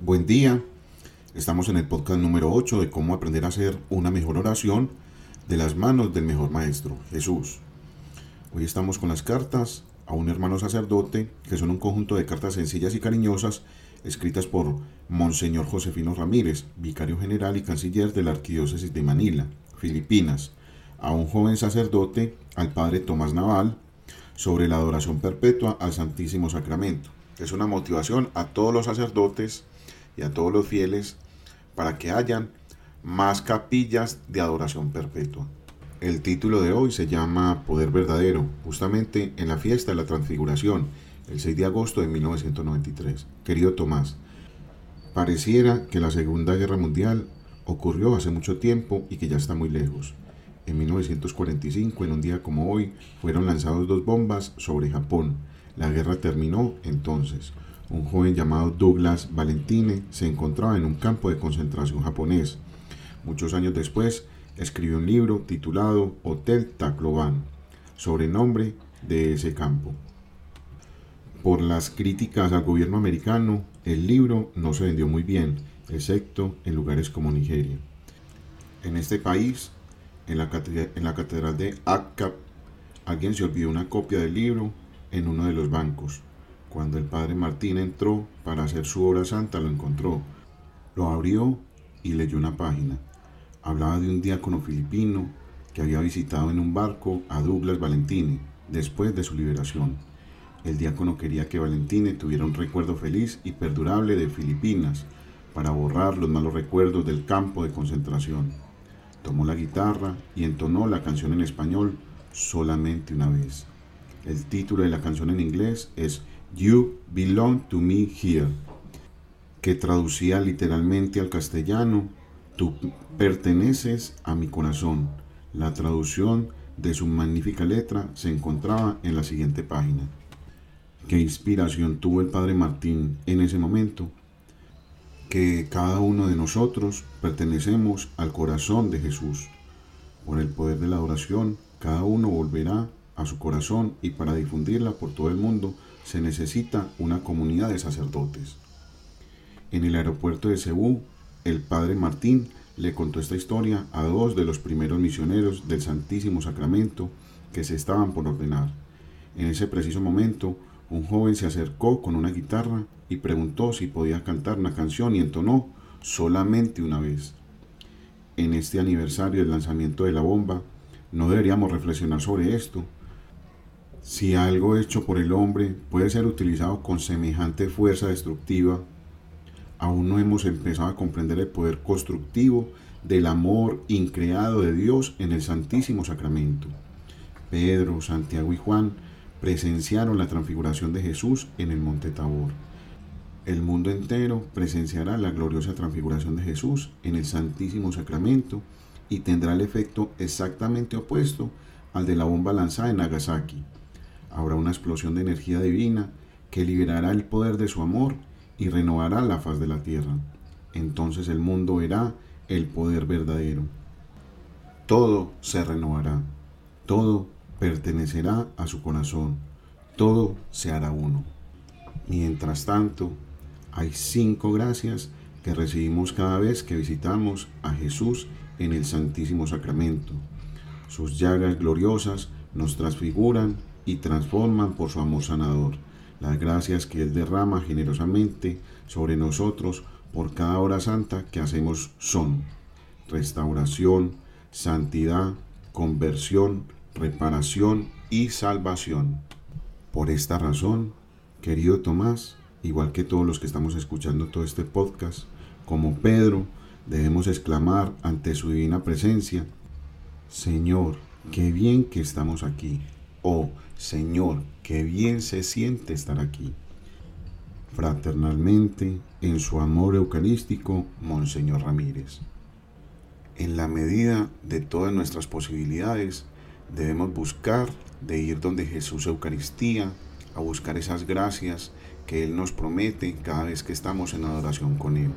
Buen día. Estamos en el podcast número 8 de cómo aprender a hacer una mejor oración de las manos del mejor maestro, Jesús. Hoy estamos con las cartas a un hermano sacerdote, que son un conjunto de cartas sencillas y cariñosas escritas por Monseñor Josefino Ramírez, vicario general y canciller de la Arquidiócesis de Manila, Filipinas, a un joven sacerdote, al padre Tomás Naval, sobre la adoración perpetua al Santísimo Sacramento. Es una motivación a todos los sacerdotes y a todos los fieles para que hayan más capillas de adoración perpetua. El título de hoy se llama Poder Verdadero, justamente en la fiesta de la Transfiguración, el 6 de agosto de 1993. Querido Tomás, pareciera que la Segunda Guerra Mundial ocurrió hace mucho tiempo y que ya está muy lejos. En 1945, en un día como hoy, fueron lanzados dos bombas sobre Japón. La guerra terminó entonces. Un joven llamado Douglas Valentine se encontraba en un campo de concentración japonés. Muchos años después, escribió un libro titulado Hotel Tacloban, sobrenombre de ese campo. Por las críticas al gobierno americano, el libro no se vendió muy bien, excepto en lugares como Nigeria. En este país, en la, catedral de Akka, alguien se olvidó una copia del libro en uno de los bancos. Cuando el padre Martín entró para hacer su obra santa, lo encontró. Lo abrió y leyó una página. Hablaba de un diácono filipino que había visitado en un barco a Douglas Valentine después de su liberación. El diácono quería que Valentine tuviera un recuerdo feliz y perdurable de Filipinas para borrar los malos recuerdos del campo de concentración. Tomó la guitarra y entonó la canción en español solamente una vez. El título de la canción en inglés es You Belong to Me Here, que traducía literalmente al castellano, Tú perteneces a mi corazón. La traducción de su magnífica letra se encontraba en la siguiente página. ¿Qué inspiración tuvo el Padre Martín en ese momento? Que cada uno de nosotros pertenecemos al corazón de Jesús. Por el poder de la oración, cada uno volverá a su corazón y para difundirla por todo el mundo se necesita una comunidad de sacerdotes. En el aeropuerto de Cebú, el padre Martín le contó esta historia a dos de los primeros misioneros del Santísimo Sacramento que se estaban por ordenar. En ese preciso momento, un joven se acercó con una guitarra y preguntó si podía cantar una canción y entonó solamente una vez. En este aniversario del lanzamiento de la bomba, no deberíamos reflexionar sobre esto, si algo hecho por el hombre puede ser utilizado con semejante fuerza destructiva, aún no hemos empezado a comprender el poder constructivo del amor increado de Dios en el Santísimo Sacramento. Pedro, Santiago y Juan presenciaron la transfiguración de Jesús en el Monte Tabor. El mundo entero presenciará la gloriosa transfiguración de Jesús en el Santísimo Sacramento y tendrá el efecto exactamente opuesto al de la bomba lanzada en Nagasaki habrá una explosión de energía divina que liberará el poder de su amor y renovará la faz de la tierra. Entonces el mundo verá el poder verdadero. Todo se renovará, todo pertenecerá a su corazón, todo se hará uno. Mientras tanto, hay cinco gracias que recibimos cada vez que visitamos a Jesús en el Santísimo Sacramento. Sus llagas gloriosas nos transfiguran y transforman por su amor sanador. Las gracias que Él derrama generosamente sobre nosotros por cada hora santa que hacemos son restauración, santidad, conversión, reparación y salvación. Por esta razón, querido Tomás, igual que todos los que estamos escuchando todo este podcast, como Pedro, debemos exclamar ante su divina presencia, Señor, qué bien que estamos aquí. Oh, Señor, qué bien se siente estar aquí. Fraternalmente, en su amor eucarístico, Monseñor Ramírez. En la medida de todas nuestras posibilidades, debemos buscar de ir donde Jesús Eucaristía, a buscar esas gracias que Él nos promete cada vez que estamos en adoración con Él,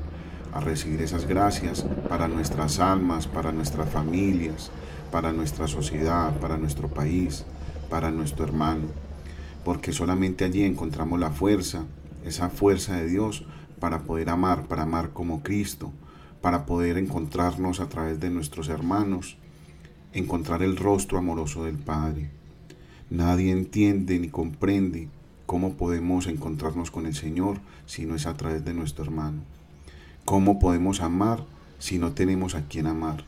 a recibir esas gracias para nuestras almas, para nuestras familias, para nuestra sociedad, para nuestro país, para nuestro hermano, porque solamente allí encontramos la fuerza, esa fuerza de Dios para poder amar, para amar como Cristo, para poder encontrarnos a través de nuestros hermanos, encontrar el rostro amoroso del Padre. Nadie entiende ni comprende cómo podemos encontrarnos con el Señor si no es a través de nuestro hermano. ¿Cómo podemos amar si no tenemos a quien amar?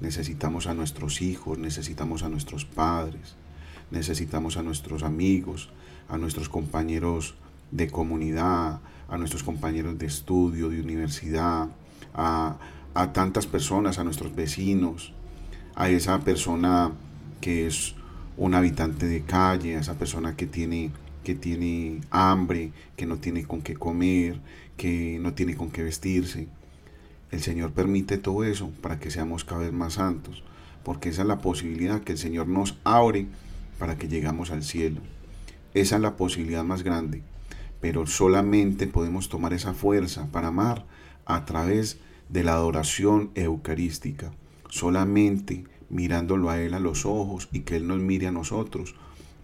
Necesitamos a nuestros hijos, necesitamos a nuestros padres, necesitamos a nuestros amigos, a nuestros compañeros de comunidad, a nuestros compañeros de estudio, de universidad, a, tantas personas, a nuestros vecinos, a esa persona que es un habitante de calle, a esa persona que tiene, que tiene hambre, que no tiene con qué comer, que no tiene con qué vestirse. El Señor permite todo eso para que seamos cada vez más santos, porque esa es la posibilidad que el Señor nos abre para que llegamos al cielo. Esa es la posibilidad más grande, pero solamente podemos tomar esa fuerza para amar a través de la adoración eucarística. Solamente mirándolo a Él a los ojos y que Él nos mire a nosotros,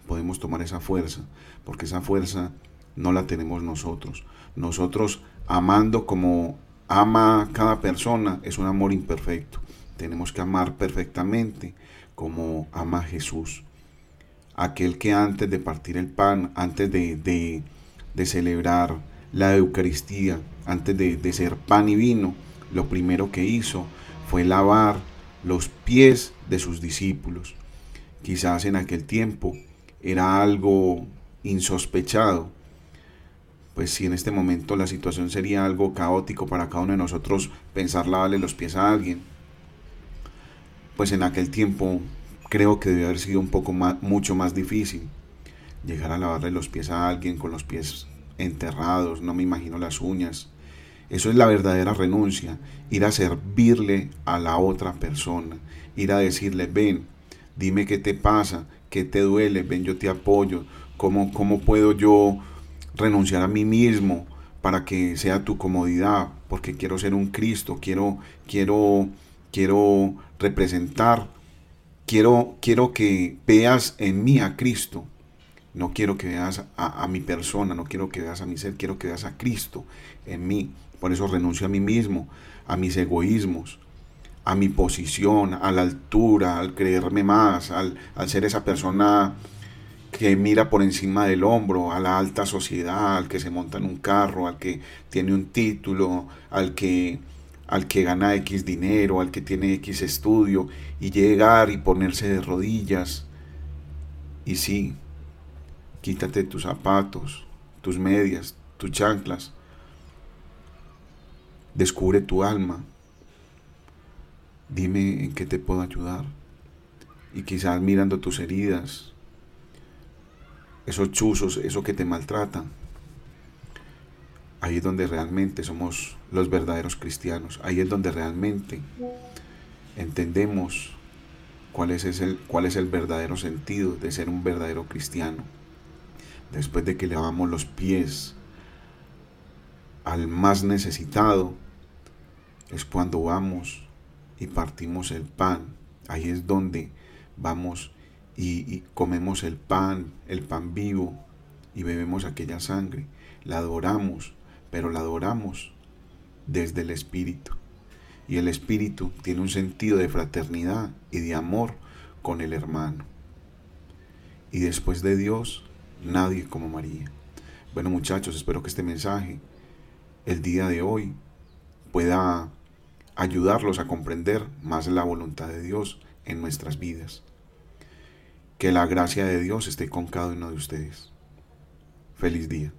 podemos tomar esa fuerza, porque esa fuerza no la tenemos nosotros. Nosotros amando como ama cada persona es un amor imperfecto. Tenemos que amar perfectamente como ama Jesús. Aquel que antes de partir el pan, antes de, de, celebrar la Eucaristía, antes de, de ser pan y vino, lo primero que hizo fue lavar los pies de sus discípulos. Quizás en aquel tiempo era algo insospechado, pues si en este momento la situación sería algo caótico para cada uno de nosotros pensar lavarle los pies a alguien, pues en aquel tiempo creo que debe haber sido un poco más, mucho más difícil llegar a lavarle los pies a alguien con los pies enterrados, no me imagino las uñas, eso es la verdadera renuncia, ir a servirle a la otra persona, ir a decirle, ven, dime qué te pasa, qué te duele, ven, yo te apoyo, cómo, cómo puedo yo renunciar a mí mismo para que sea tu comodidad, porque quiero ser un Cristo, quiero, quiero, quiero representar, quiero, quiero que veas en mí a Cristo. No quiero que veas a, a mi persona, no quiero que veas a mi ser, quiero que veas a Cristo en mí. Por eso renuncio a mí mismo, a mis egoísmos, a mi posición, a la altura, al creerme más, al, ser esa persona que mira por encima del hombro, a la alta sociedad, al que se monta en un carro, al que tiene un título, al que, al que gana X dinero, al que tiene X estudio, y llegar y ponerse de rodillas. Y sí, quítate tus zapatos, tus medias, tus chanclas, Descubre tu alma. Dime en qué te puedo ayudar. Y quizás mirando tus heridas, esos chuzos, eso que te maltratan. Ahí es donde realmente somos los verdaderos cristianos. Ahí es donde realmente entendemos cuál es, el, verdadero sentido de ser un verdadero cristiano. Después de que lavamos los pies al más necesitado, es cuando vamos y partimos el pan. Ahí es donde vamos y, comemos el pan, el pan vivo, y bebemos aquella sangre. La adoramos, pero la adoramos desde el Espíritu. Y el Espíritu tiene un sentido de fraternidad y de amor con el hermano. Y después de Dios, nadie como María. Bueno muchachos, espero que este mensaje el día de hoy pueda ayudarlos a comprender más la voluntad de Dios en nuestras vidas. Que la gracia de Dios esté con cada uno de ustedes. Feliz día.